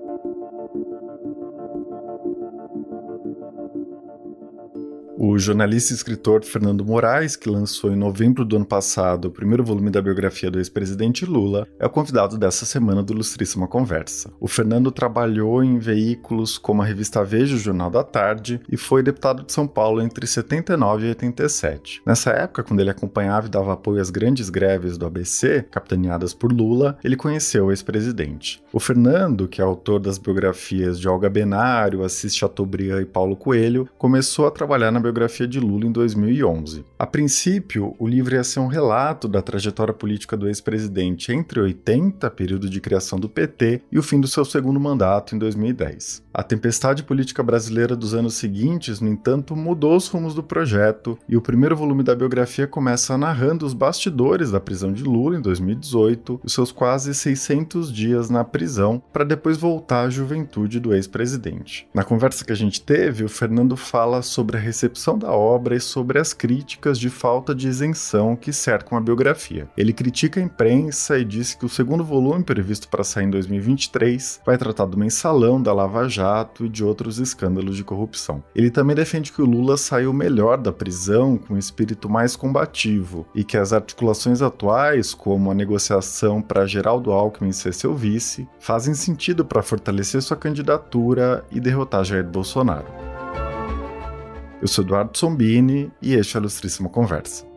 Thank you. O jornalista e escritor Fernando Moraes, que lançou em novembro do ano passado o primeiro volume da biografia do ex-presidente Lula, é o convidado dessa semana do Ilustríssima Conversa. O Fernando trabalhou em veículos como a revista Veja o Jornal da Tarde e foi deputado de São Paulo entre 79 e 87. Nessa época, quando ele acompanhava e dava apoio às grandes greves do ABC, capitaneadas por Lula, ele conheceu o ex-presidente. O Fernando, que é autor das biografias de Olga Benário, Assis Chateaubriand e Paulo Coelho, começou a trabalhar na biografia de Lula em 2011. A princípio, o livro ia ser um relato da trajetória política do ex-presidente entre 80, período de criação do PT, e o fim do seu segundo mandato em 2010. A tempestade política brasileira dos anos seguintes, no entanto, mudou os rumos do projeto, e o primeiro volume da biografia começa narrando os bastidores da prisão de Lula em 2018, os seus quase 600 dias na prisão, para depois voltar à juventude do ex-presidente. Na conversa que a gente teve, o Fernando fala sobre a recepção recepção da obra e sobre as críticas de falta de isenção que cercam a biografia. Ele critica a imprensa e disse que o segundo volume, previsto para sair em 2023, vai tratar do mensalão, da Lava Jato e de outros escândalos de corrupção. Ele também defende que o Lula saiu melhor da prisão com um espírito mais combativo e que as articulações atuais, como a negociação para Geraldo Alckmin ser seu vice, fazem sentido para fortalecer sua candidatura e derrotar Jair Bolsonaro. Eu sou Eduardo Sombini e este é a Ilustríssima Conversa.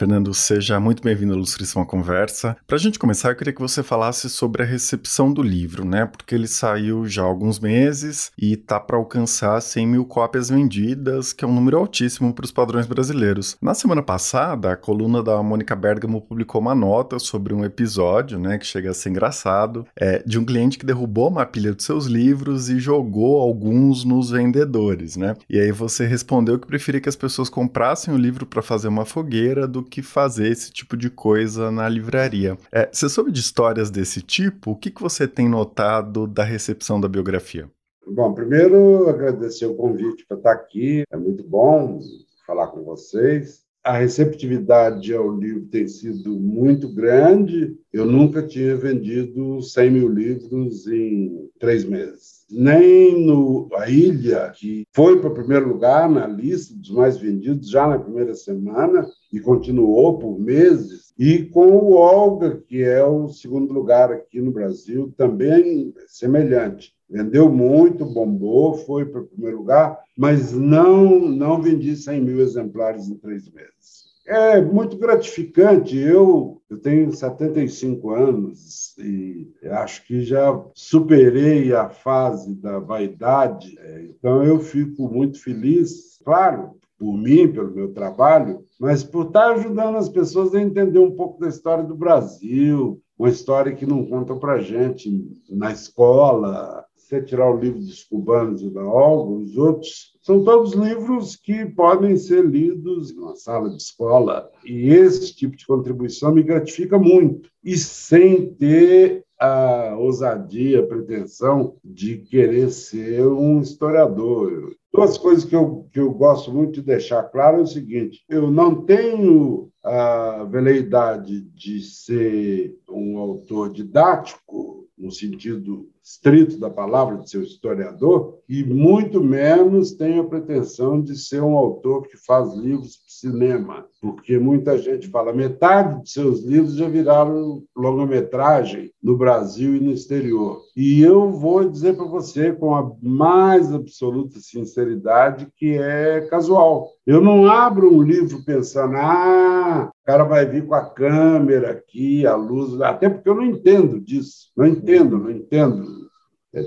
Fernando, seja muito bem-vindo à Ilustríssima Conversa. Para a gente começar, eu queria que você falasse sobre a recepção do livro, né? Porque ele saiu já há alguns meses e tá para alcançar 100 mil cópias vendidas, que é um número altíssimo para os padrões brasileiros. Na semana passada, a coluna da Mônica Bergamo publicou uma nota sobre um episódio, né, que chega a ser engraçado, é, de um cliente que derrubou uma pilha de seus livros e jogou alguns nos vendedores, né? E aí você respondeu que preferia que as pessoas comprassem o livro para fazer uma fogueira do que fazer esse tipo de coisa na livraria. É, você soube de histórias desse tipo? O que, que você tem notado da recepção da biografia? Bom, primeiro agradecer o convite para estar aqui. É muito bom falar com vocês. A receptividade ao livro tem sido muito grande. Eu nunca tinha vendido 100 mil livros em três meses nem no A Ilha, que foi para o primeiro lugar na lista dos mais vendidos já na primeira semana e continuou por meses, e com o Olga, que é o segundo lugar aqui no Brasil, também semelhante. Vendeu muito, bombou, foi para o primeiro lugar, mas não, não vendi 100 mil exemplares em três meses. É muito gratificante. Eu, eu tenho 75 anos e acho que já superei a fase da vaidade, é, então eu fico muito feliz, claro, por mim, pelo meu trabalho, mas por estar ajudando as pessoas a entender um pouco da história do Brasil, uma história que não contam para gente na escola, você tirar o livro dos cubanos e da Olga, os outros, são todos livros que podem ser lidos numa sala de escola. E esse tipo de contribuição me gratifica muito. E sem ter a ousadia, a pretensão de querer ser um historiador. Duas coisas que eu, que eu gosto muito de deixar claro é o seguinte: eu não tenho a veleidade de ser um autor didático, no sentido estrito da palavra, de ser historiador, e muito menos tenho a pretensão de ser um autor que faz livros para cinema, porque muita gente fala metade de seus livros já viraram longa-metragem no Brasil e no exterior. E eu vou dizer para você com a mais absoluta sinceridade que é casual. Eu não abro um livro pensando, ah, o cara vai vir com a câmera aqui, a luz, até porque eu não entendo disso, não entendo, não entendo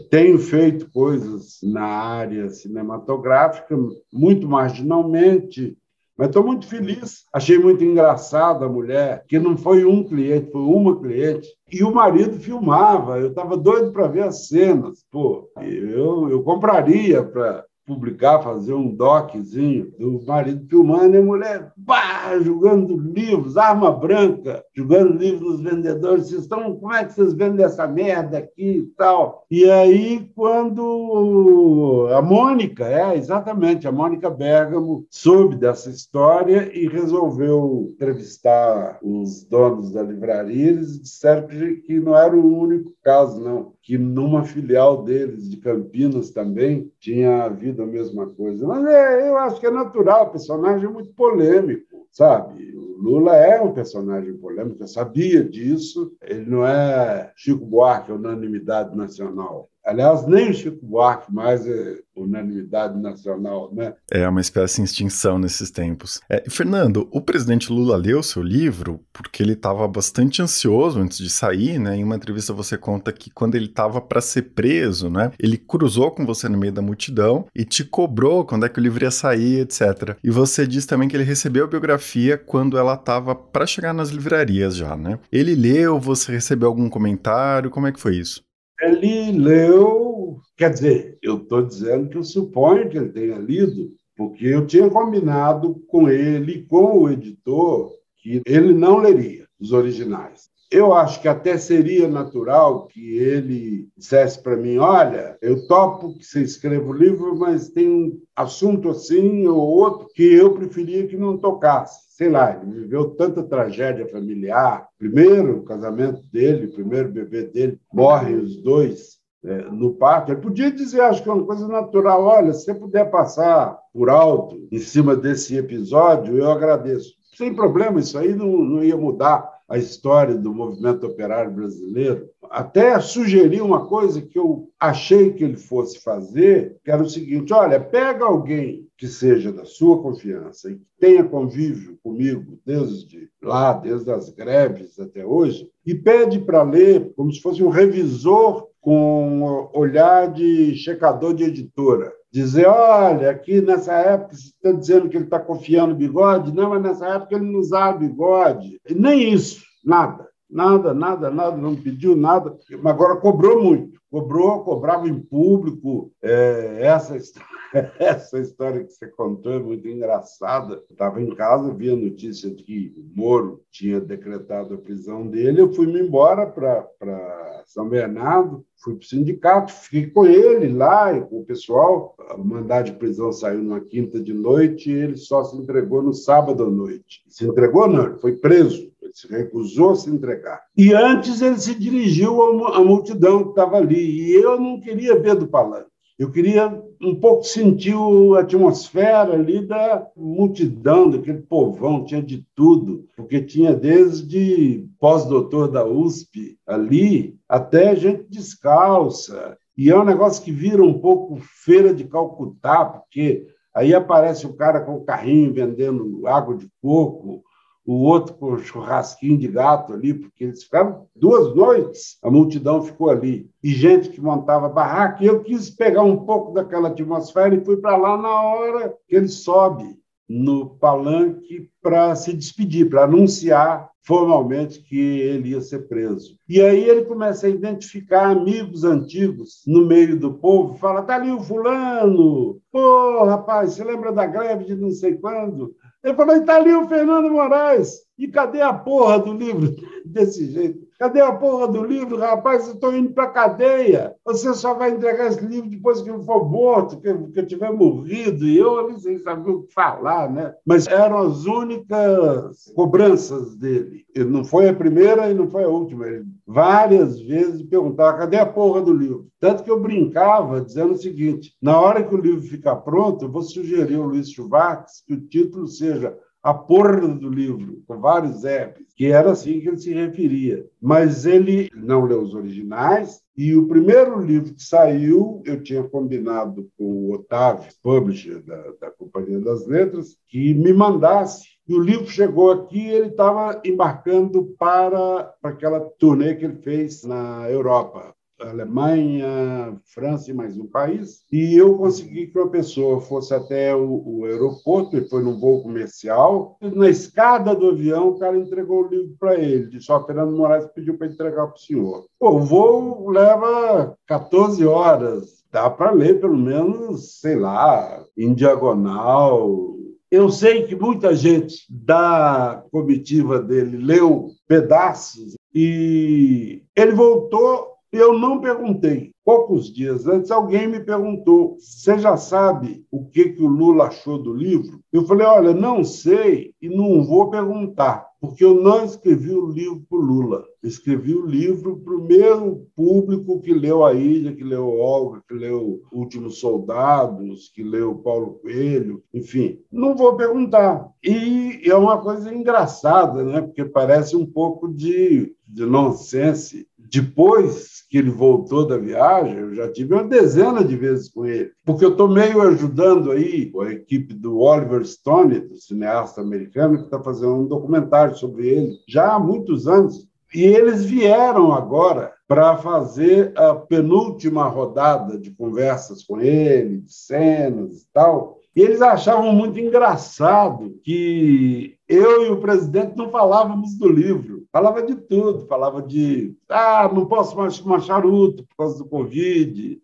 tenho feito coisas na área cinematográfica, muito marginalmente, mas estou muito feliz. Achei muito engraçada a mulher, que não foi um cliente, foi uma cliente. E o marido filmava, eu estava doido para ver as cenas. Pô, eu, eu compraria para publicar, fazer um doczinho do marido filmando e a mulher bah, jogando livros, arma branca, jogando livros nos vendedores. Vocês estão, como é que vocês vendem essa merda aqui e tal? E aí, quando a Mônica, é, exatamente, a Mônica Bergamo soube dessa história e resolveu entrevistar os donos da livraria. Eles disseram que não era o único caso, não, que numa filial deles de Campinas também tinha havido a mesma coisa. Mas é, eu acho que é natural, o personagem é muito polêmico, sabe? Lula é um personagem polêmico, eu sabia disso. Ele não é Chico Buarque, unanimidade nacional. Aliás, nem o Chico Buarque mais é unanimidade nacional, né? É uma espécie de extinção nesses tempos. É, Fernando, o presidente Lula leu seu livro porque ele estava bastante ansioso antes de sair, né? Em uma entrevista você conta que quando ele estava para ser preso, né? Ele cruzou com você no meio da multidão e te cobrou quando é que o livro ia sair, etc. E você diz também que ele recebeu a biografia quando ela estava para chegar nas livrarias já, né? Ele leu, você recebeu algum comentário? Como é que foi isso? Ele leu, quer dizer, eu estou dizendo que eu suponho que ele tenha lido, porque eu tinha combinado com ele, com o editor, que ele não leria os originais. Eu acho que até seria natural que ele dissesse para mim: olha, eu topo que você escreva o livro, mas tem um assunto assim ou outro que eu preferia que não tocasse sei lá, ele viveu tanta tragédia familiar. Primeiro, o casamento dele, primeiro bebê dele, morrem os dois é, no parto. Ele podia dizer, acho que é uma coisa natural, olha, se você puder passar por alto em cima desse episódio, eu agradeço. Sem problema, isso aí não, não ia mudar a história do movimento operário brasileiro, até sugeri uma coisa que eu achei que ele fosse fazer, que era o seguinte: olha, pega alguém que seja da sua confiança e que tenha convívio comigo desde lá, desde as greves até hoje, e pede para ler como se fosse um revisor com olhar de checador de editora dizer, olha, aqui nessa época você está dizendo que ele está confiando bigode, não, mas nessa época ele não usava bigode. E nem isso, nada. Nada, nada, nada, não pediu nada, mas agora cobrou muito. Cobrou, cobrava em público. É, essa, essa história que você contou é muito engraçada. Estava em casa, vi a notícia de que o Moro tinha decretado a prisão dele. Eu fui-me embora para São Bernardo, fui para o sindicato, fiquei com ele lá, com o pessoal. O mandado de prisão saiu numa quinta de noite e ele só se entregou no sábado à noite. Se entregou, não, ele foi preso se recusou a se entregar. E antes ele se dirigiu à multidão que estava ali. E eu não queria ver do palanque. Eu queria um pouco sentir a atmosfera ali da multidão, daquele povão, tinha de tudo, porque tinha desde pós-doutor da USP ali até gente descalça. E é um negócio que vira um pouco feira de Calcutá, porque aí aparece o cara com o carrinho vendendo água de coco, o outro com churrasquinho de gato ali, porque eles ficaram duas noites, a multidão ficou ali. E gente que montava barraca. E eu quis pegar um pouco daquela atmosfera e fui para lá na hora que ele sobe no palanque para se despedir, para anunciar formalmente que ele ia ser preso. E aí ele começa a identificar amigos antigos no meio do povo, fala: tá ali o fulano, pô, rapaz, você lembra da greve de não sei quando? Ele falou: está ali o Fernando Moraes. E cadê a porra do livro desse jeito? Cadê a porra do livro? Rapaz, eu estou indo para a cadeia. Você só vai entregar esse livro depois que eu for morto, que, eu tiver morrido. E eu nem sei saber o que falar, né? Mas eram as únicas cobranças dele. E não foi a primeira e não foi a última. Ele várias vezes perguntava: cadê a porra do livro? Tanto que eu brincava dizendo o seguinte: na hora que o livro ficar pronto, eu vou sugerir ao Luiz Chuvax que o título seja a porra do livro, com vários F's, que era assim que ele se referia. Mas ele não leu os originais, e o primeiro livro que saiu, eu tinha combinado com o Otávio, publisher da, da Companhia das Letras, que me mandasse. E o livro chegou aqui ele estava embarcando para, para aquela turnê que ele fez na Europa. Alemanha, França e mais um país. E eu consegui que uma pessoa fosse até o, o aeroporto, ele foi num voo comercial. Na escada do avião, o cara entregou o livro para ele. Disse: Ó, Fernando Moraes pediu para entregar para o senhor. Pô, o voo leva 14 horas dá para ler pelo menos, sei lá, em diagonal. Eu sei que muita gente da comitiva dele leu pedaços e ele voltou eu não perguntei. Poucos dias antes, alguém me perguntou: Você já sabe o que, que o Lula achou do livro? Eu falei: Olha, não sei e não vou perguntar, porque eu não escrevi o livro para o Lula. escrevi o livro para o mesmo público que leu A Ilha, que leu Olga, que leu Últimos Soldados, que leu Paulo Coelho, enfim. Não vou perguntar. E é uma coisa engraçada, né? porque parece um pouco de, de nonsense depois que ele voltou da viagem, eu já tive uma dezena de vezes com ele, porque eu estou meio ajudando aí a equipe do Oliver Stone, do cineasta americano, que está fazendo um documentário sobre ele já há muitos anos. E eles vieram agora para fazer a penúltima rodada de conversas com ele, de cenas e tal. E eles achavam muito engraçado que eu e o presidente não falávamos do livro. Falava de tudo, falava de ah, não posso mais fumar charuto por causa do Covid,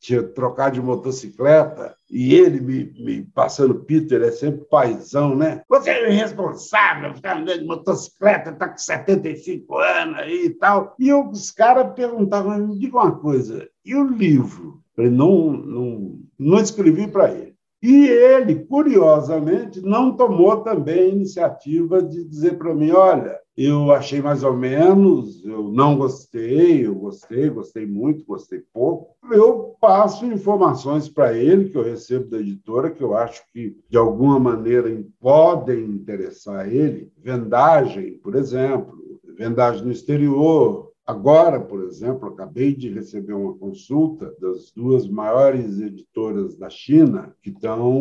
tinha trocar de motocicleta, e ele me, me passando pito, ele é sempre paizão, né? Você é irresponsável, ficar andando de motocicleta, tá com 75 anos aí e tal. E eu, os caras perguntavam, me diga uma coisa, e o livro? Eu falei, não, não, não escrevi para ele. E ele, curiosamente, não tomou também a iniciativa de dizer para mim: olha, eu achei mais ou menos, eu não gostei, eu gostei, gostei muito, gostei pouco. Eu passo informações para ele que eu recebo da editora, que eu acho que de alguma maneira podem interessar ele. Vendagem, por exemplo, vendagem no exterior, Agora, por exemplo, acabei de receber uma consulta das duas maiores editoras da China, que estão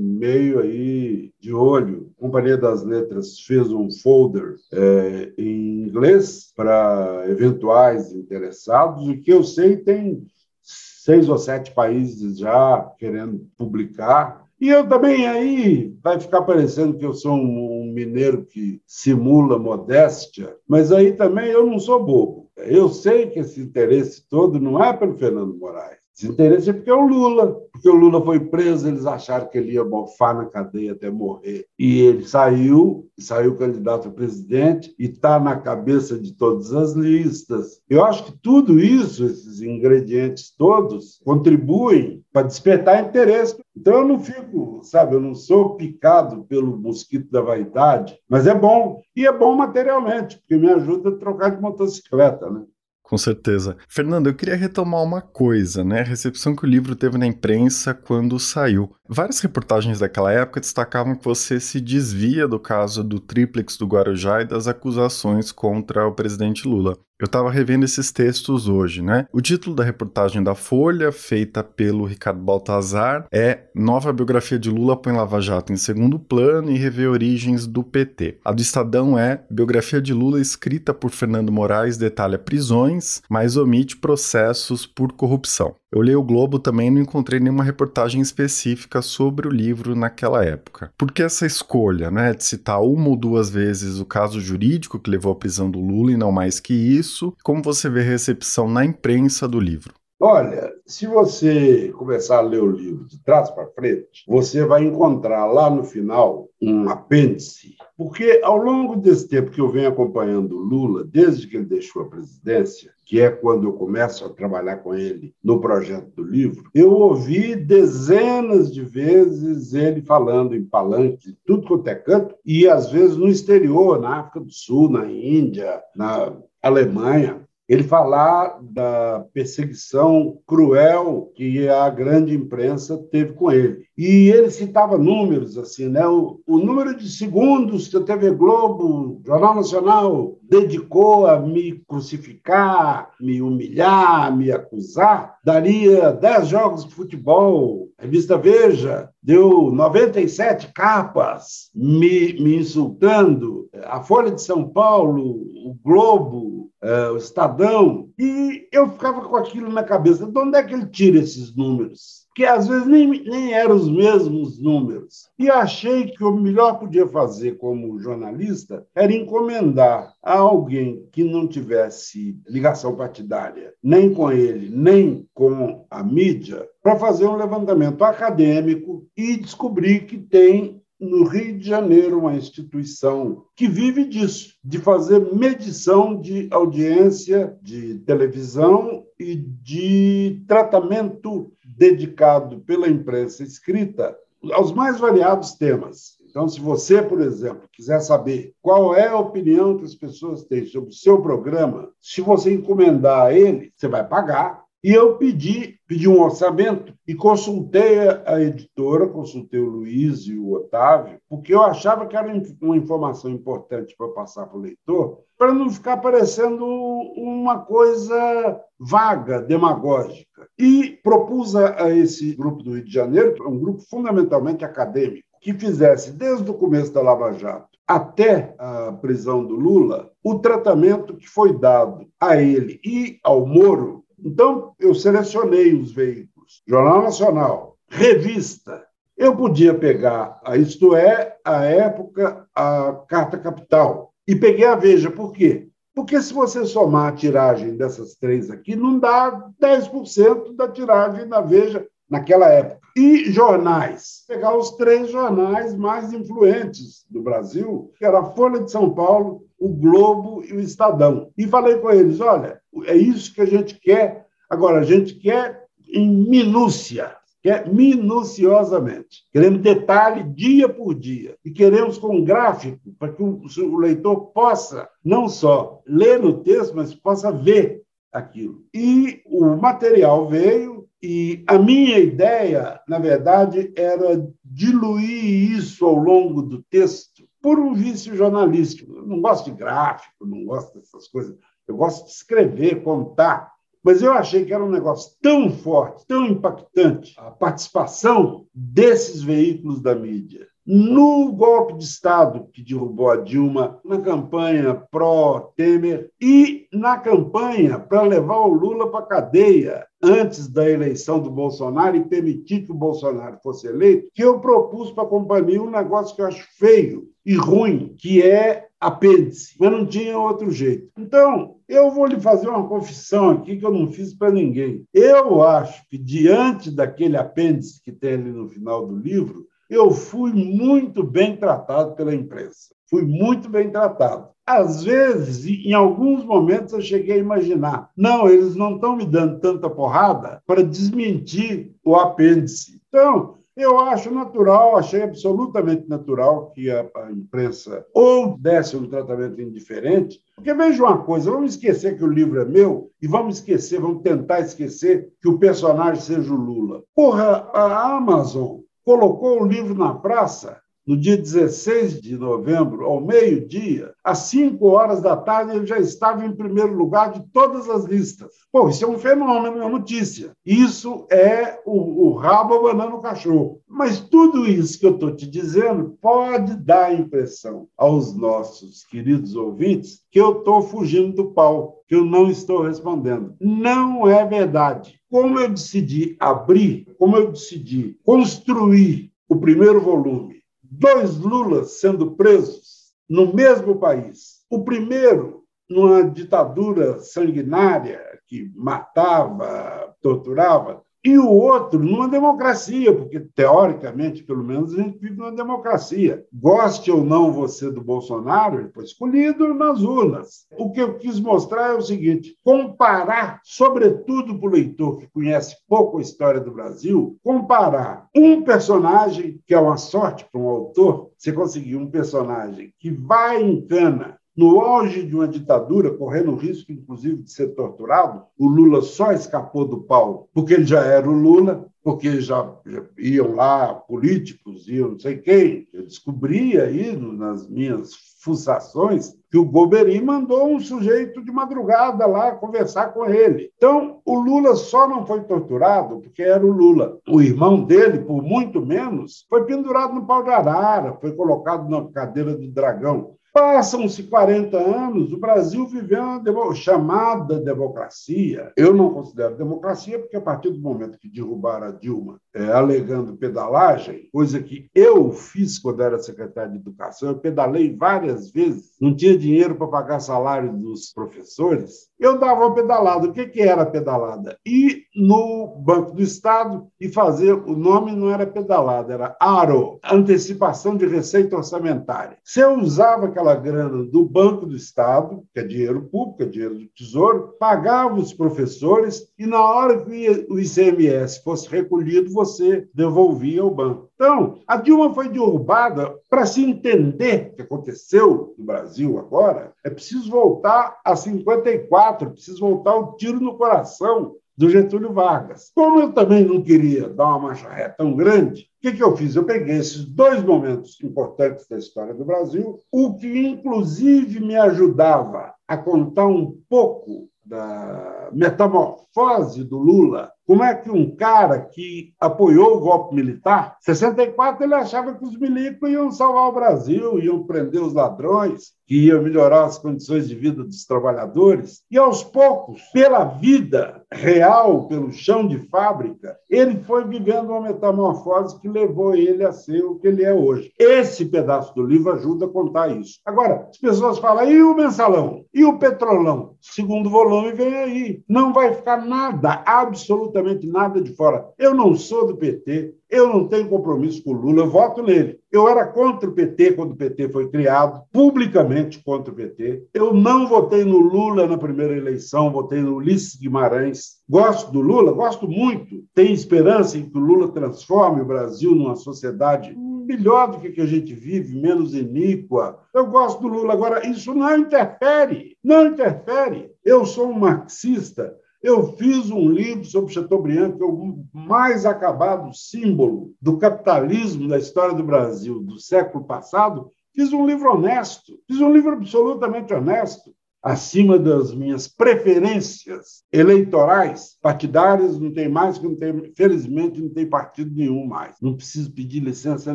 meio aí de olho. A Companhia das Letras fez um folder é, em inglês para eventuais interessados, e que eu sei tem seis ou sete países já querendo publicar. E eu também aí vai ficar parecendo que eu sou um, mineiro que simula modéstia, mas aí também eu não sou bobo. Eu sei que esse interesse todo não é pelo Fernando Moraes. Esse interesse é porque é o Lula. Porque o Lula foi preso, eles acharam que ele ia mofar na cadeia até morrer. E ele saiu, saiu candidato a presidente e está na cabeça de todas as listas. Eu acho que tudo isso, esses ingredientes todos, contribuem para despertar interesse. Então eu não fico, sabe, eu não sou picado pelo mosquito da vaidade, mas é bom. E é bom materialmente, porque me ajuda a trocar de motocicleta, né? Com certeza. Fernando, eu queria retomar uma coisa, né? A recepção que o livro teve na imprensa quando saiu. Várias reportagens daquela época destacavam que você se desvia do caso do triplex do Guarujá e das acusações contra o presidente Lula. Eu estava revendo esses textos hoje, né? O título da reportagem da Folha, feita pelo Ricardo Baltazar, é Nova biografia de Lula põe Lava Jato em segundo plano e revê origens do PT. A do Estadão é Biografia de Lula escrita por Fernando Moraes detalha prisões, mas omite processos por corrupção. Eu li o Globo também e não encontrei nenhuma reportagem específica sobre o livro naquela época. Por que essa escolha, né, de citar uma ou duas vezes o caso jurídico que levou à prisão do Lula e não mais que isso? Como você vê a recepção na imprensa do livro? Olha, se você começar a ler o livro de trás para frente, você vai encontrar lá no final um apêndice, porque ao longo desse tempo que eu venho acompanhando Lula, desde que ele deixou a presidência, que é quando eu começo a trabalhar com ele no projeto do livro, eu ouvi dezenas de vezes ele falando em palanque, tudo quanto é canto, e às vezes no exterior, na África do Sul, na Índia, na Alemanha, ele falar da perseguição cruel que a grande imprensa teve com ele. E ele citava números, assim, né? O, o número de segundos que a TV Globo, Jornal Nacional, dedicou a me crucificar, me humilhar, me acusar, daria 10 jogos de futebol. A revista Veja deu 97 capas me, me insultando. A Folha de São Paulo, o Globo, é, o Estadão. E eu ficava com aquilo na cabeça. De onde é que ele tira esses números? que às vezes nem, nem eram os mesmos números. E achei que o melhor que podia fazer como jornalista era encomendar a alguém que não tivesse ligação partidária, nem com ele, nem com a mídia, para fazer um levantamento acadêmico e descobrir que tem no Rio de Janeiro uma instituição que vive disso, de fazer medição de audiência de televisão e de tratamento dedicado pela imprensa escrita aos mais variados temas. Então, se você, por exemplo, quiser saber qual é a opinião que as pessoas têm sobre o seu programa, se você encomendar a ele, você vai pagar. E eu pedi, pedi um orçamento e consultei a editora, consultei o Luiz e o Otávio, porque eu achava que era uma informação importante para passar para o leitor, para não ficar parecendo uma coisa vaga, demagógica. E propus a esse grupo do Rio de Janeiro, é um grupo fundamentalmente acadêmico, que fizesse, desde o começo da Lava Jato até a prisão do Lula, o tratamento que foi dado a ele e ao Moro. Então, eu selecionei os veículos: Jornal Nacional, revista. Eu podia pegar a Isto É, a Época, a Carta Capital. E peguei a Veja. Por quê? Porque se você somar a tiragem dessas três aqui, não dá 10% da tiragem da Veja naquela época. E jornais. Pegar os três jornais mais influentes do Brasil, que era a Folha de São Paulo, o Globo e o Estadão. E falei com eles: olha, é isso que a gente quer. Agora, a gente quer em minúcia quer minuciosamente. Queremos detalhe dia por dia. E queremos com um gráfico para que o leitor possa não só ler o texto, mas possa ver aquilo. E o material veio, e a minha ideia, na verdade, era diluir isso ao longo do texto por um vício jornalístico. Eu não gosto de gráfico, não gosto dessas coisas. Eu gosto de escrever, contar. Mas eu achei que era um negócio tão forte, tão impactante, a participação desses veículos da mídia. No golpe de Estado que derrubou a Dilma, na campanha pró-Temer e na campanha para levar o Lula para a cadeia antes da eleição do Bolsonaro e permitir que o Bolsonaro fosse eleito, que eu propus para a companhia um negócio que eu acho feio e ruim, que é apêndice, mas não tinha outro jeito. Então, eu vou lhe fazer uma confissão aqui que eu não fiz para ninguém. Eu acho que, diante daquele apêndice que tem ali no final do livro, eu fui muito bem tratado pela imprensa. Fui muito bem tratado. Às vezes, em alguns momentos, eu cheguei a imaginar: não, eles não estão me dando tanta porrada para desmentir o apêndice. Então, eu acho natural, achei absolutamente natural que a, a, imprensa ou desse um tratamento indiferente, porque veja uma coisa, vamos esquecer que o livro é meu e vamos esquecer, vamos tentar esquecer que o personagem seja o Lula. Porra, a Amazon colocou o livro na praça no dia 16 de novembro, ao meio-dia, às 5 horas da tarde, ele já estava em primeiro lugar de todas as listas. Pô, isso é um fenômeno, é uma notícia. Isso é o, o rabo abanando o cachorro. Mas tudo isso que eu estou te dizendo pode dar a impressão aos nossos queridos ouvintes que eu estou fugindo do pau, que eu não estou respondendo. Não é verdade. Como eu decidi abrir, como eu decidi construir o primeiro volume dois Lulas sendo presos no mesmo país. O primeiro, numa ditadura sanguinária que matava, torturava, e o outro numa democracia, porque teoricamente, pelo menos, a gente vive numa democracia. Goste ou não você do Bolsonaro, ele foi escolhido nas urnas. O que eu quis mostrar é o seguinte: comparar, sobretudo para o leitor que conhece pouco a história do Brasil, comparar um personagem, que é uma sorte para um autor, você conseguir um personagem que vai em cana no auge de uma ditadura, correndo o risco, inclusive, de ser torturado, o Lula só escapou do pau porque ele já era o Lula, porque já, já iam lá políticos, iam não sei quem. Eu descobri aí nas minhas fuçações que o Golbery mandou um sujeito de madrugada lá conversar com ele. Então, o Lula só não foi torturado porque era o Lula. O irmão dele, por muito menos, foi pendurado no pau de arara, foi colocado na cadeira do dragão. Passam-se 40 anos, o Brasil viveu uma chamada democracia. Eu não considero democracia, porque a partir do momento que derrubaram a Dilma, é, alegando pedalagem, coisa que eu fiz quando era secretário de Educação, eu pedalei várias vezes, não tinha dinheiro para pagar salário dos professores, eu dava uma pedalada. O que, que era pedalada? Ir no Banco do Estado e fazer, o nome não era pedalada, era ARO, Antecipação de Receita Orçamentária. Você usava aquela grana do Banco do Estado, que é dinheiro público, é dinheiro do Tesouro, pagava os professores e na hora que o ICMS fosse recolhido, você devolvia ao banco. Então, a Dilma foi derrubada para se entender o que aconteceu no Brasil agora. É preciso voltar a 54, é preciso voltar o tiro no coração do Getúlio Vargas. Como eu também não queria dar uma marcha ré tão grande, o que, que eu fiz? Eu peguei esses dois momentos importantes da história do Brasil, o que inclusive me ajudava a contar um pouco da metamorfose do Lula como é que um cara que apoiou o golpe militar, em 64 ele achava que os milicos iam salvar o Brasil, iam prender os ladrões, que iam melhorar as condições de vida dos trabalhadores. E aos poucos, pela vida real, pelo chão de fábrica, ele foi vivendo uma metamorfose que levou ele a ser o que ele é hoje. Esse pedaço do livro ajuda a contar isso. Agora, as pessoas falam, e o mensalão? E o petrolão? Segundo volume vem aí. Não vai ficar nada, absolutamente absolutamente nada de fora. Eu não sou do PT, eu não tenho compromisso com o Lula, eu voto nele. Eu era contra o PT quando o PT foi criado, publicamente contra o PT. Eu não votei no Lula na primeira eleição, votei no Ulisses Guimarães. Gosto do Lula, gosto muito. Tenho esperança em que o Lula transforme o Brasil numa sociedade melhor do que a gente vive, menos iníqua. Eu gosto do Lula. Agora, isso não interfere, não interfere. Eu sou um marxista eu fiz um livro sobre Chateaubriand, que é o mais acabado símbolo do capitalismo da história do Brasil do século passado. Fiz um livro honesto, fiz um livro absolutamente honesto, acima das minhas preferências eleitorais, partidárias, não tem mais, que não tem, felizmente não tem partido nenhum mais. Não preciso pedir licença a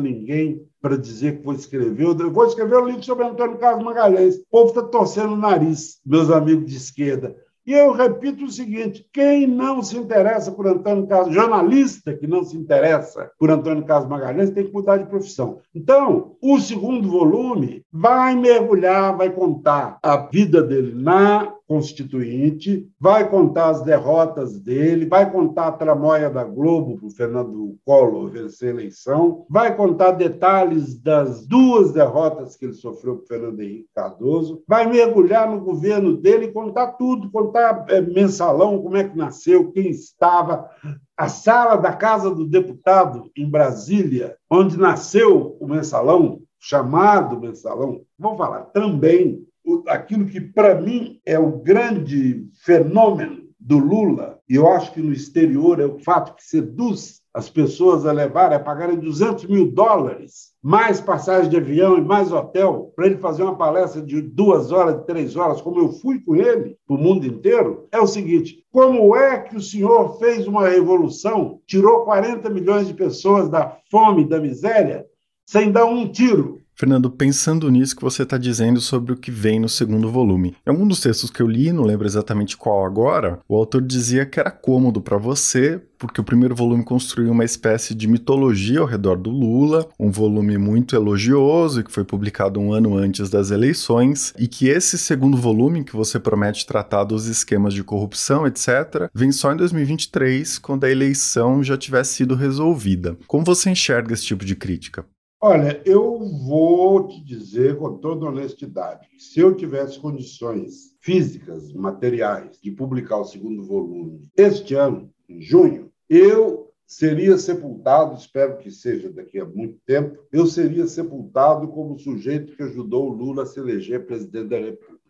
ninguém para dizer que vou escrever. Eu vou escrever um livro sobre Antônio Carlos Magalhães. O povo está torcendo o nariz, meus amigos de esquerda. E eu repito o seguinte: quem não se interessa por Antônio Carlos, jornalista que não se interessa por Antônio Carlos Magalhães, tem que mudar de profissão. Então, o segundo volume vai mergulhar, vai contar a vida dele na Constituinte, vai contar as derrotas dele, vai contar a tramóia da Globo para o Fernando Collor vencer a eleição, vai contar detalhes das duas derrotas que ele sofreu para Fernando Henrique Cardoso, vai mergulhar no governo dele e contar tudo, contar é, mensalão, como é que nasceu, quem estava, a sala da Casa do Deputado em Brasília, onde nasceu o mensalão, chamado mensalão, vou falar também aquilo que, para mim, é o grande fenômeno do Lula, e eu acho que no exterior é o fato que seduz as pessoas a levarem, a pagarem 200 mil dólares, mais passagem de avião e mais hotel, para ele fazer uma palestra de duas horas, de três horas, como eu fui com ele para o mundo inteiro, é o seguinte: como é que o senhor fez uma revolução, tirou 40 milhões de pessoas da fome, da miséria, sem dar um tiro? Fernando, pensando nisso que você está dizendo sobre o que vem no segundo volume. Em algum dos textos que eu li, não lembro exatamente qual agora, o autor dizia que era cômodo para você, porque o primeiro volume construiu uma espécie de mitologia ao redor do Lula, um volume muito elogioso que foi publicado um ano antes das eleições, e que esse segundo volume, que você promete tratar dos esquemas de corrupção, etc., vem só em 2023, quando a eleição já tivesse sido resolvida. Como você enxerga esse tipo de crítica? Olha, eu vou te dizer com toda honestidade se eu tivesse condições físicas, materiais, de publicar o segundo volume este ano, em junho, eu seria sepultado, espero que seja daqui a muito tempo, eu seria sepultado como sujeito que ajudou o Lula a se eleger presidente da República.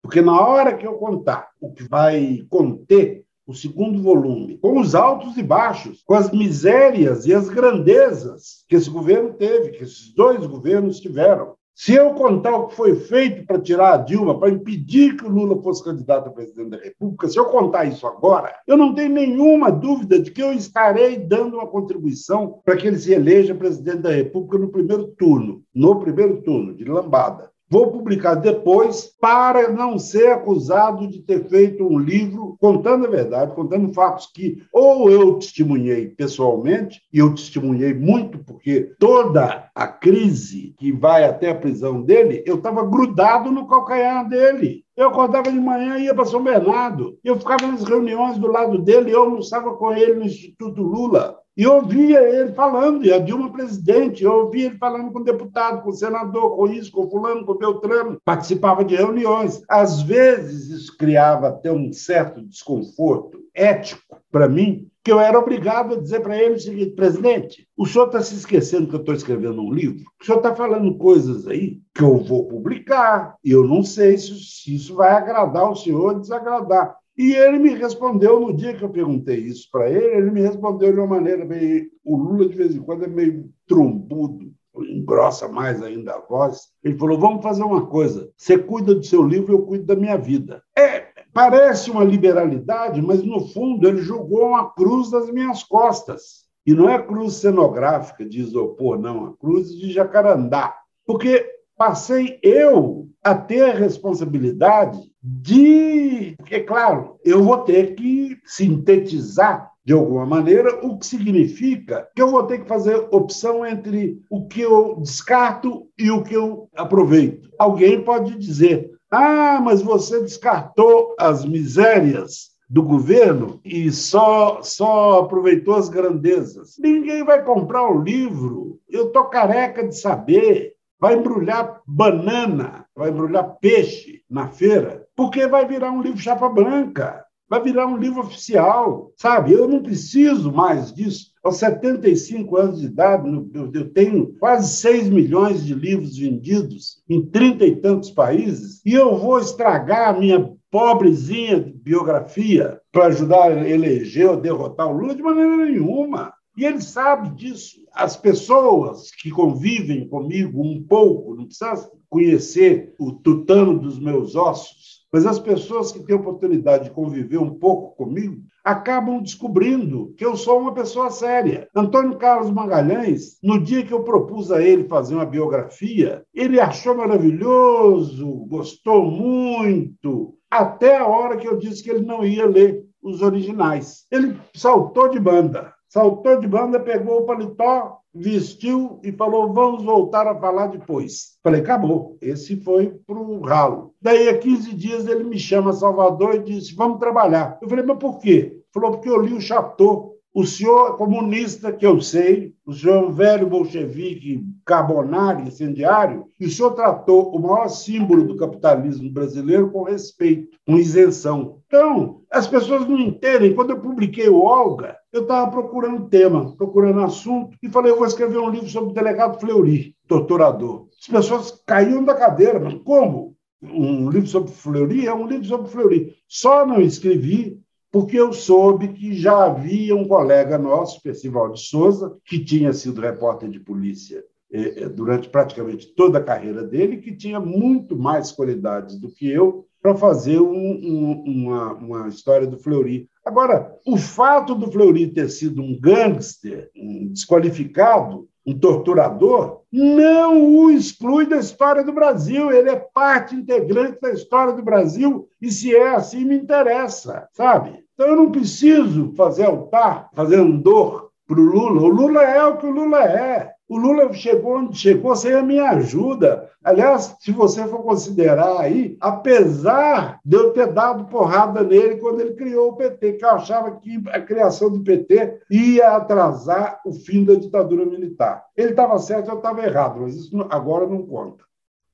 Porque na hora que eu contar o que vai conter o segundo volume, com os altos e baixos, com as misérias e as grandezas que esse governo teve, que esses dois governos tiveram. Se eu contar o que foi feito para tirar a Dilma, para impedir que o Lula fosse candidato a presidente da República, se eu contar isso agora, eu não tenho nenhuma dúvida de que eu estarei dando uma contribuição para que ele se eleja presidente da República no primeiro turno, no primeiro turno, de lambada. Vou publicar depois para não ser acusado de ter feito um livro contando a verdade, contando fatos que ou eu testemunhei pessoalmente, e eu testemunhei muito, porque toda a crise que vai até a prisão dele, eu estava grudado no calcanhar dele. Eu acordava de manhã e ia para São Bernardo. Eu ficava nas reuniões do lado dele, eu almoçava com ele no Instituto Lula. E ouvia ele falando, e a Dilma presidente, eu ouvia ele falando com deputado, com senador, com isso, com fulano, com Beltrano, participava de reuniões. Às vezes isso criava até um certo desconforto ético para mim, que eu era obrigado a dizer para ele o seguinte, presidente, o senhor está se esquecendo que eu estou escrevendo um livro? O senhor está falando coisas aí que eu vou publicar, e eu não sei se, se isso vai agradar o senhor ou desagradar. E ele me respondeu, no dia que eu perguntei isso para ele, ele me respondeu de uma maneira meio. O Lula, de vez em quando, é meio trombudo, engrossa mais ainda a voz. Ele falou: Vamos fazer uma coisa. Você cuida do seu livro, eu cuido da minha vida. É, parece uma liberalidade, mas no fundo ele jogou uma cruz nas minhas costas. E não é cruz cenográfica de isopor, não, a cruz de jacarandá. Porque passei eu a ter a responsabilidade de. Porque, claro, eu vou ter que sintetizar de alguma maneira, o que significa que eu vou ter que fazer opção entre o que eu descarto e o que eu aproveito. Alguém pode dizer: ah, mas você descartou as misérias do governo e só, só aproveitou as grandezas. Ninguém vai comprar o livro. Eu estou careca de saber vai embrulhar banana, vai embrulhar peixe na feira, porque vai virar um livro chapa branca, vai virar um livro oficial, sabe? Eu não preciso mais disso. Aos 75 anos de idade, eu tenho quase 6 milhões de livros vendidos em trinta e tantos países, e eu vou estragar a minha pobrezinha biografia para ajudar a eleger ou derrotar o Lula de maneira nenhuma. E ele sabe disso. As pessoas que convivem comigo um pouco, não precisa conhecer o tutano dos meus ossos, mas as pessoas que têm oportunidade de conviver um pouco comigo acabam descobrindo que eu sou uma pessoa séria. Antônio Carlos Magalhães, no dia que eu propus a ele fazer uma biografia, ele achou maravilhoso, gostou muito, até a hora que eu disse que ele não ia ler os originais. Ele saltou de banda saltou de banda, pegou o paletó, vestiu e falou: Vamos voltar a falar depois. Falei: Acabou. Esse foi para o ralo. Daí, a 15 dias, ele me chama Salvador e disse: Vamos trabalhar. Eu falei: Mas por quê? Falou: Porque eu li o Chateau o senhor comunista, que eu sei, o senhor velho bolchevique carbonário, incendiário, e o senhor tratou o maior símbolo do capitalismo brasileiro com respeito, com isenção. Então, as pessoas não entendem. Quando eu publiquei o Olga, eu estava procurando tema, procurando assunto, e falei, eu vou escrever um livro sobre o delegado Fleury, torturador. As pessoas caíam da cadeira, mas como? Um livro sobre Fleury é um livro sobre Fleury. Só não escrevi porque eu soube que já havia um colega nosso, Percival de Souza, que tinha sido repórter de polícia eh, eh, durante praticamente toda a carreira dele, que tinha muito mais qualidades do que eu para fazer um, um, uma, uma história do Fleury. Agora, o fato do Fleury ter sido um gangster, um desqualificado, um torturador, não o exclui da história do Brasil. Ele é parte integrante da história do Brasil e, se é assim, me interessa, sabe? Então eu não preciso fazer altar, fazer andor para o Lula. O Lula é o que o Lula é. O Lula chegou onde chegou sem a minha ajuda. Aliás, se você for considerar aí, apesar de eu ter dado porrada nele quando ele criou o PT, que eu achava que a criação do PT ia atrasar o fim da ditadura militar. Ele estava certo, eu estava errado, mas isso agora não conta.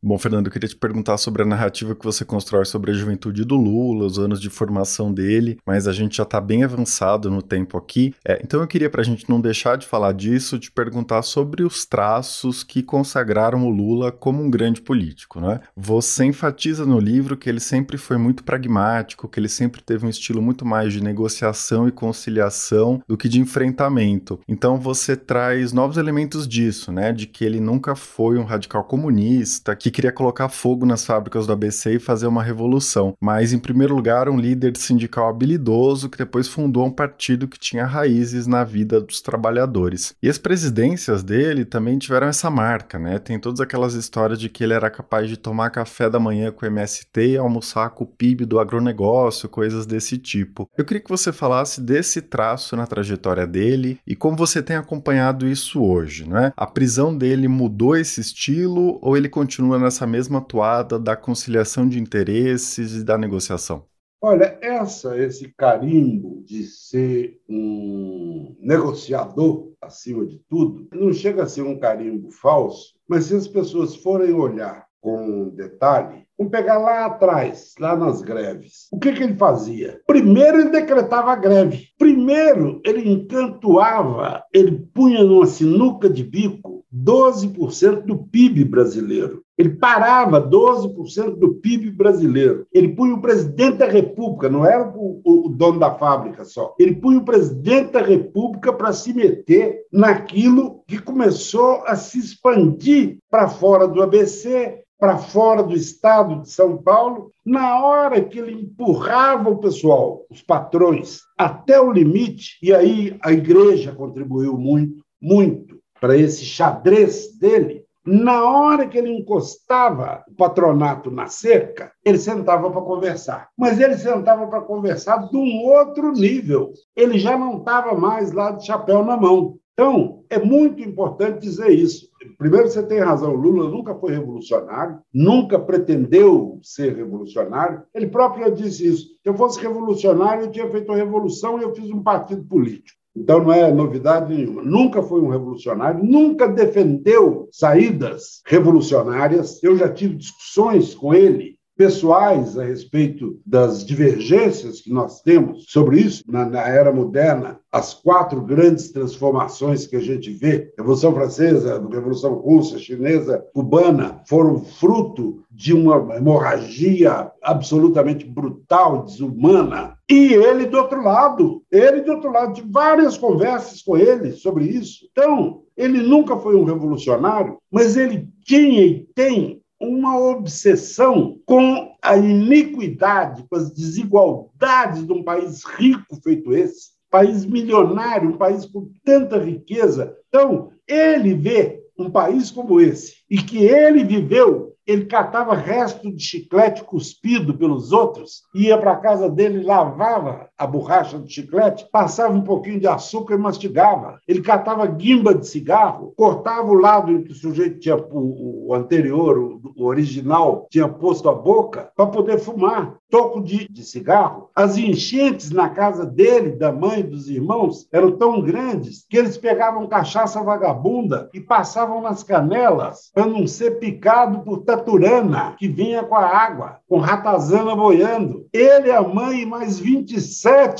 Bom, Fernando, eu queria te perguntar sobre a narrativa que você constrói sobre a juventude do Lula, os anos de formação dele, mas a gente já está bem avançado no tempo aqui. É, então eu queria, para a gente não deixar de falar disso, te perguntar sobre os traços que consagraram o Lula como um grande político. Né? Você enfatiza no livro que ele sempre foi muito pragmático, que ele sempre teve um estilo muito mais de negociação e conciliação do que de enfrentamento. Então você traz novos elementos disso, né? De que ele nunca foi um radical comunista, que que queria colocar fogo nas fábricas do ABC e fazer uma revolução, mas em primeiro lugar um líder sindical habilidoso que depois fundou um partido que tinha raízes na vida dos trabalhadores. E as presidências dele também tiveram essa marca, né? Tem todas aquelas histórias de que ele era capaz de tomar café da manhã com o MST e almoçar com o PIB do agronegócio, coisas desse tipo. Eu queria que você falasse desse traço na trajetória dele e como você tem acompanhado isso hoje, né? A prisão dele mudou esse estilo ou ele continua nessa mesma toada da conciliação de interesses e da negociação? Olha, essa, esse carimbo de ser um negociador acima de tudo, não chega a ser um carimbo falso, mas se as pessoas forem olhar com detalhe, vamos pegar lá atrás, lá nas greves. O que, que ele fazia? Primeiro ele decretava greve. Primeiro ele encantuava, ele punha numa sinuca de bico 12% do PIB brasileiro. Ele parava 12% do PIB brasileiro. Ele punha o presidente da República, não era o, o, o dono da fábrica só. Ele punha o presidente da República para se meter naquilo que começou a se expandir para fora do ABC, para fora do estado de São Paulo, na hora que ele empurrava o pessoal, os patrões, até o limite, e aí a igreja contribuiu muito, muito para esse xadrez dele, na hora que ele encostava o patronato na cerca, ele sentava para conversar. Mas ele sentava para conversar de um outro nível. Ele já não estava mais lá de chapéu na mão. Então, é muito importante dizer isso. Primeiro, você tem razão, Lula nunca foi revolucionário, nunca pretendeu ser revolucionário. Ele próprio disse isso. Se eu fosse revolucionário, eu tinha feito uma revolução e eu fiz um partido político. Então não é novidade nenhuma. Nunca foi um revolucionário, nunca defendeu saídas revolucionárias. Eu já tive discussões com ele pessoais a respeito das divergências que nós temos sobre isso na, na, era moderna, as quatro grandes transformações que a gente vê, Revolução Francesa, Revolução Russa, Chinesa, Cubana, foram fruto de uma hemorragia absolutamente brutal, desumana. E ele do outro lado, ele do outro lado, de várias conversas com ele sobre isso. Então, ele nunca foi um revolucionário, mas ele tinha e tem uma obsessão com a iniquidade, com as desigualdades de um país rico feito esse, país milionário, um país com tanta riqueza. Então, ele vê um país como esse e que ele viveu ele catava resto de chiclete cuspido pelos outros, ia para a casa dele, lavava a borracha do chiclete, passava um pouquinho de açúcar e mastigava. Ele catava guimba de cigarro, cortava o lado em que o sujeito tinha, o, o anterior, o, o, original, tinha posto a boca, para poder fumar. Toco de, de cigarro. As enchentes na casa dele, da mãe, dos irmãos, eram tão grandes que eles pegavam cachaça vagabunda e passavam nas canelas para não ser picado por taturana que vinha com a água, com ratazana boiando. Ele, a mãe e mais 27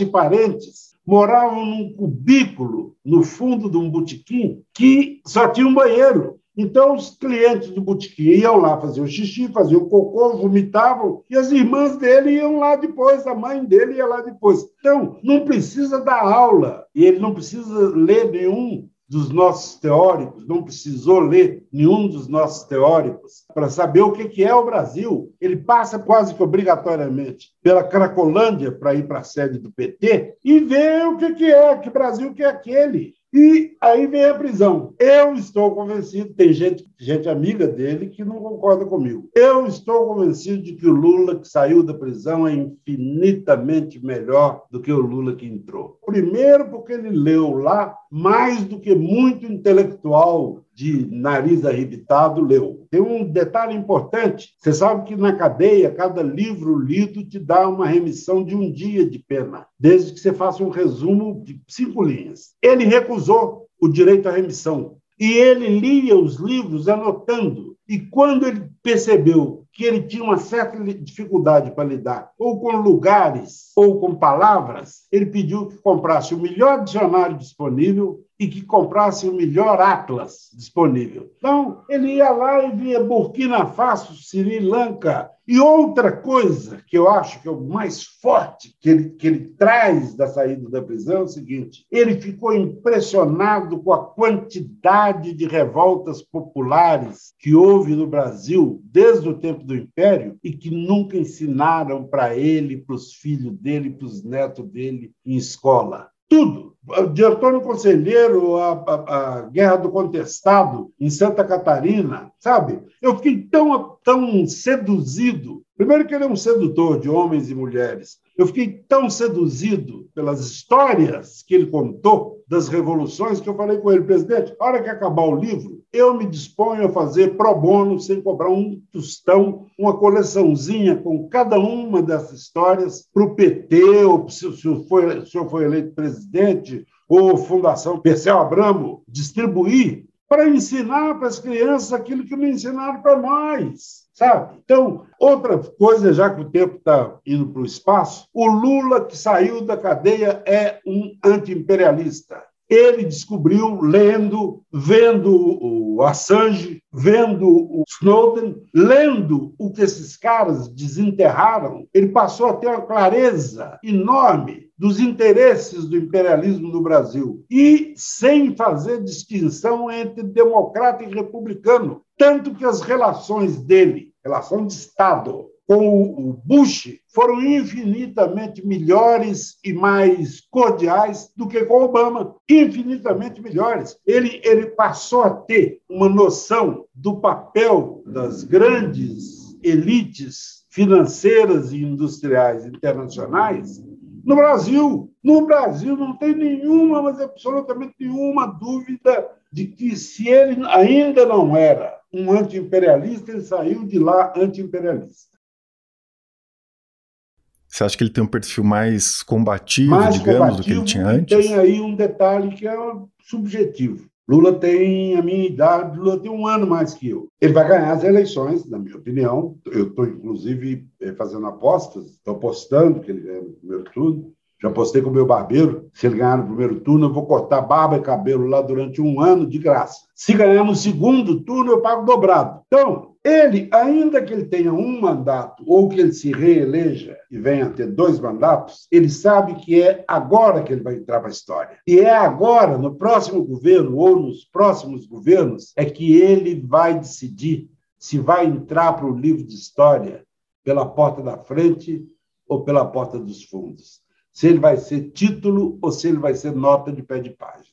parentes moravam num cubículo no fundo de um botequim que só tinha um banheiro. Então, os clientes do botequim iam lá fazer o xixi, faziam o cocô, vomitavam, e as irmãs dele iam lá depois, a mãe dele ia lá depois. Então, não precisa dar aula, e ele não precisa ler nenhum dos nossos teóricos, não precisou ler nenhum dos nossos teóricos para saber o que é o Brasil. Ele passa quase que obrigatoriamente pela Cracolândia para ir para a sede do PT e vê o que é, que Brasil que é aquele. E aí vem a prisão. Eu estou convencido, tem gente, gente amiga dele que não concorda comigo. Eu estou convencido de que o Lula que saiu da prisão é infinitamente melhor do que o Lula que entrou. Primeiro, porque ele leu lá mais do que muito intelectual de nariz arrebitado leu. Tem um detalhe importante: você sabe que na cadeia, cada livro lido te dá uma remissão de um dia de pena, desde que você faça um resumo de cinco linhas. Ele recusou o direito à remissão e ele lia os livros anotando. E quando ele percebeu que ele tinha uma certa dificuldade para lidar ou com lugares ou com palavras, ele pediu que comprasse o melhor dicionário disponível e que comprasse o melhor atlas disponível. Então, ele ia lá e via Burkina Faso, Sri Lanka, E outra coisa que eu acho que é o mais forte que ele, que ele traz da saída da prisão é o seguinte: ele ficou impressionado com a quantidade de revoltas populares que houve no Brasil desde o tempo do Império e que nunca ensinaram para ele, para os filhos dele, para os netos dele em escola tudo. De Antônio Conselheiro, a, a, a, Guerra do Contestado em Santa Catarina, sabe? Eu fiquei tão, tão seduzido. Primeiro que ele é um sedutor de homens e mulheres. Eu fiquei tão seduzido pelas histórias que ele contou das revoluções que eu falei com ele, presidente, a hora que acabar o livro, eu me disponho a fazer pro bono, sem cobrar um tostão, uma coleçãozinha com cada uma dessas histórias para o PT, ou se o senhor, foi, senhor foi eleito presidente, ou Fundação Perseu Abramo, distribuir para ensinar para as crianças aquilo que não ensinaram para nós sabe? Então, outra coisa, já que o tempo está indo para o espaço, o Lula que saiu da cadeia é um anti-imperialista. Ele descobriu, lendo, vendo o Assange, vendo o Snowden, lendo o que esses caras desenterraram, ele passou a ter uma clareza enorme dos interesses do imperialismo no Brasil e sem fazer distinção entre democrata e republicano. Tanto que as relações dele relação de Estado com o Bush foram infinitamente melhores e mais cordiais do que com Obama, infinitamente melhores. Ele, ele passou a ter uma noção do papel das grandes elites financeiras e industriais internacionais no Brasil. No Brasil não tem nenhuma, mas absolutamente nenhuma dúvida de que se ele ainda não era um anti-imperialista, ele saiu de lá anti-imperialista. Você acha que ele tem um perfil mais combativo, mais digamos, combativo, do que ele tinha antes? Tem aí um detalhe que é subjetivo. Lula tem a minha idade, Lula tem um ano mais que eu. Ele vai ganhar as eleições, na minha opinião. Eu estou, inclusive, eh, fazendo apostas, estou apostando que ele ganha no primeiro turno. Já postei com o meu barbeiro. Se ele ganhar no primeiro turno, eu vou cortar barba e cabelo lá durante um ano de graça. Se ganhar no segundo turno, eu pago dobrado. Então, ele, ainda que ele tenha um mandato ou que ele se reeleja e venha a ter dois mandatos, ele sabe que é agora que ele vai entrar para a história. E é agora, no próximo governo ou nos próximos governos, é que ele vai decidir se vai entrar para o livro de história pela porta da frente ou pela porta dos fundos se ele vai ser título ou se ele vai ser nota de pé de página.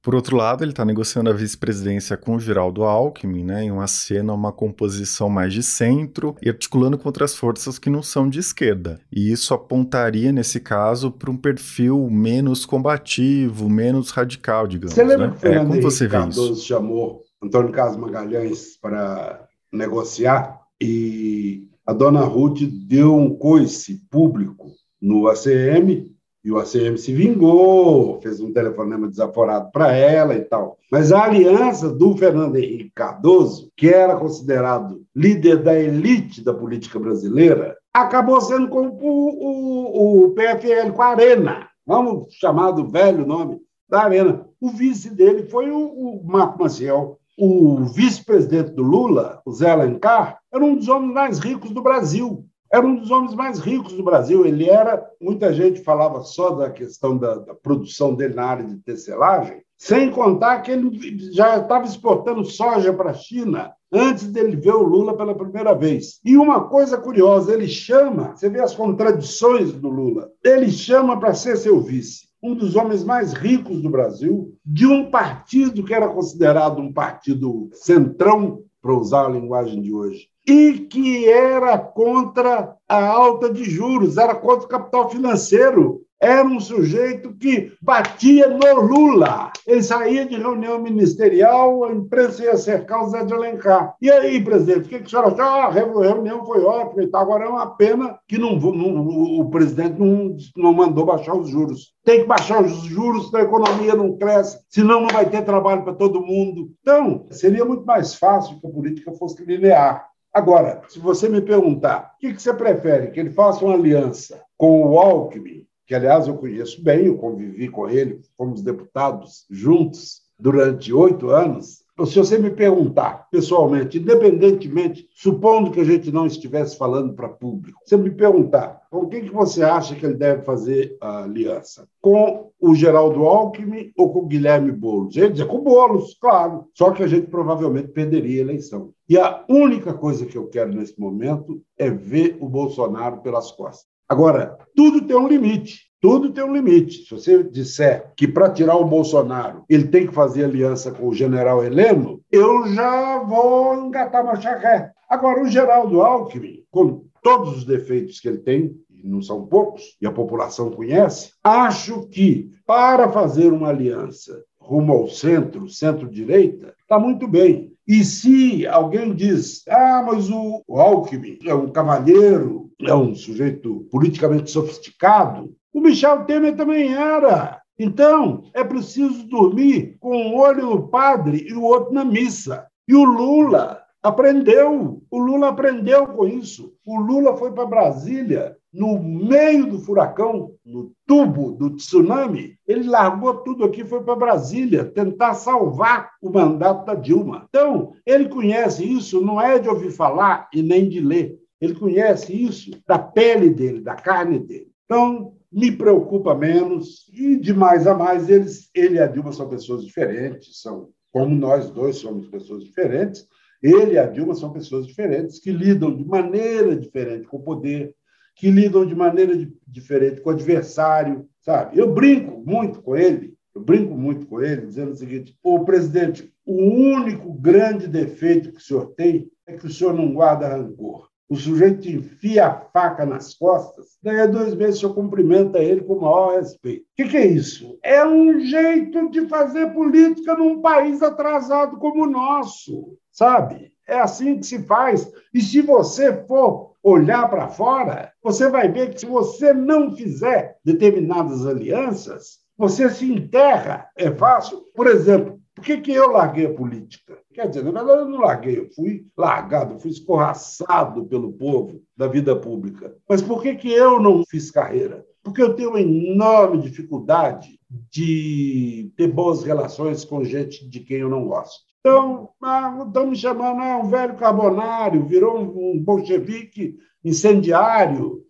Por outro lado, ele está negociando a vice-presidência com o Geraldo Alckmin, né, em uma cena, uma composição mais de centro e articulando com outras forças que não são de esquerda. E isso apontaria, nesse caso, para um perfil menos combativo, menos radical, digamos. Você lembra né? que é, como você Cardoso chamou Antônio Carlos Magalhães para negociar e a dona Ruth deu um coice público no ACM e o ACM se vingou, fez um telefonema desaforado para ela e tal. Mas a aliança do Fernando Henrique Cardoso, que era considerado líder da elite da política brasileira, acabou sendo com o, o, o PFL, com a Arena. Vamos chamar do velho nome da Arena. O vice dele foi o, o Marco Maciel, o vice-presidente do Lula, o Zé Alencar, era um dos homens mais ricos do Brasil. Era um dos homens mais ricos do Brasil. Ele era. Muita gente falava só da questão da, da produção dele na área de tecelagem, sem contar que ele já estava exportando soja para a China antes dele ver o Lula pela primeira vez. E uma coisa curiosa, ele chama, você vê as contradições do Lula, ele chama para ser seu vice um dos homens mais ricos do Brasil, de um partido que era considerado um partido centrão, para usar a linguagem de hoje, e que era contra a alta de juros, era contra o capital financeiro era um sujeito que batia no Lula. Ele saía de reunião ministerial, a imprensa ia cercar o Zé de Alencar. E aí, presidente, o que, que o senhor achou? Ah, a reunião foi ótima e tal. Agora é uma pena que não, não, o presidente não, não mandou baixar os juros. Tem que baixar os juros, a economia não cresce, senão não vai ter trabalho para todo mundo. Então, seria muito mais fácil que a política fosse linear. Agora, se você me perguntar, o que, que você prefere? Que ele faça uma aliança com o Alckmin que aliás eu conheço bem, eu convivi com ele, fomos deputados juntos durante oito anos, se você me perguntar pessoalmente, independentemente, supondo que a gente não estivesse falando para público, se me perguntar com quem que você acha que ele deve fazer a aliança? Com o Geraldo Alckmin ou com o Guilherme Boulos? Ele dizer com o Boulos, claro. Só que a gente provavelmente perderia a eleição. E a única coisa que eu quero nesse momento é ver o Bolsonaro pelas costas. Agora, tudo tem um limite. Tudo tem um limite. Se você disser que para tirar o Bolsonaro ele tem que fazer aliança com o general Heleno, eu já vou engatar marcha ré. Agora, o Geraldo Alckmin, com todos os defeitos que ele tem, e não são poucos, e a população conhece, acho que para fazer uma aliança rumo ao centro, centro-direita, está muito bem. E se alguém diz, ah, mas o Alckmin é um cavalheiro, é um sujeito politicamente sofisticado, o Michel Temer também era. Então, é preciso dormir com um olho no padre e o outro na missa. E o Lula aprendeu. O Lula aprendeu com isso. O Lula foi para Brasília no meio do furacão, no tubo do tsunami. Ele largou tudo aqui foi para Brasília tentar salvar o mandato da Dilma. Então, ele conhece isso, não é de ouvir falar e nem de ler. Ele conhece isso da pele dele, da carne dele. Então, me preocupa menos. E de mais a mais, eles, ele e a Dilma são pessoas diferentes, são como nós dois somos pessoas diferentes. Ele e a Dilma são pessoas diferentes que lidam de maneira diferente com o poder, que lidam de maneira diferente com o adversário, sabe? Eu brinco muito com ele, eu brinco muito com ele, dizendo o seguinte: o presidente, o único grande defeito que o senhor tem é que o senhor não guarda rancor o sujeito enfia a faca nas costas, daí a dois meses o senhor cumprimenta ele com o maior respeito. O que, que, é isso? É um jeito de fazer política num país atrasado como o nosso, sabe? É assim que se faz. E se você for olhar para fora, você vai ver que se você não fizer determinadas alianças, você se enterra. É fácil. Por exemplo, por que, que eu larguei a política? Quer dizer, na verdade, eu não larguei, eu fui largado, fui escorraçado pelo povo da vida pública. Mas por que, que eu não fiz carreira? Porque eu tenho uma enorme dificuldade de ter boas relações com gente de quem eu não gosto. Então, ah, estão me chamando, é um velho carbonário, virou um bolchevique incendiário.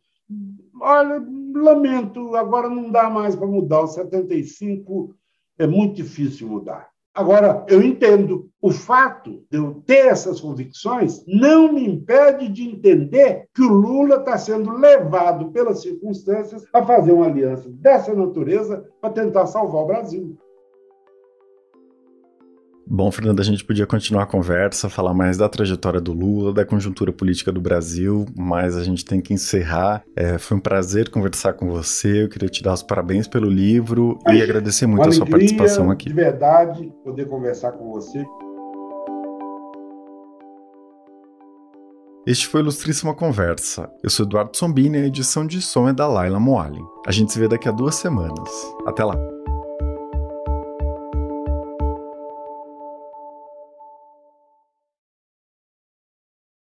Olha, lamento, agora não dá mais para mudar. O 75 é muito difícil mudar. Agora, eu entendo. O fato de eu ter essas convicções não me impede de entender que o Lula está sendo levado pelas circunstâncias a fazer uma aliança dessa natureza para tentar salvar o Brasil. Bom, Fernando, a gente podia continuar a conversa, falar mais da trajetória do Lula, da conjuntura política do Brasil, mas a gente tem que encerrar. É, foi um prazer conversar com você. Eu queria te dar os parabéns pelo livro e agradecer muito a sua participação aqui. De verdade, poder conversar com você. Este foi Ilustríssima Conversa. Eu sou Eduardo Sombini e a edição de som é da Laila Moali. A gente se vê daqui a duas semanas. Até lá!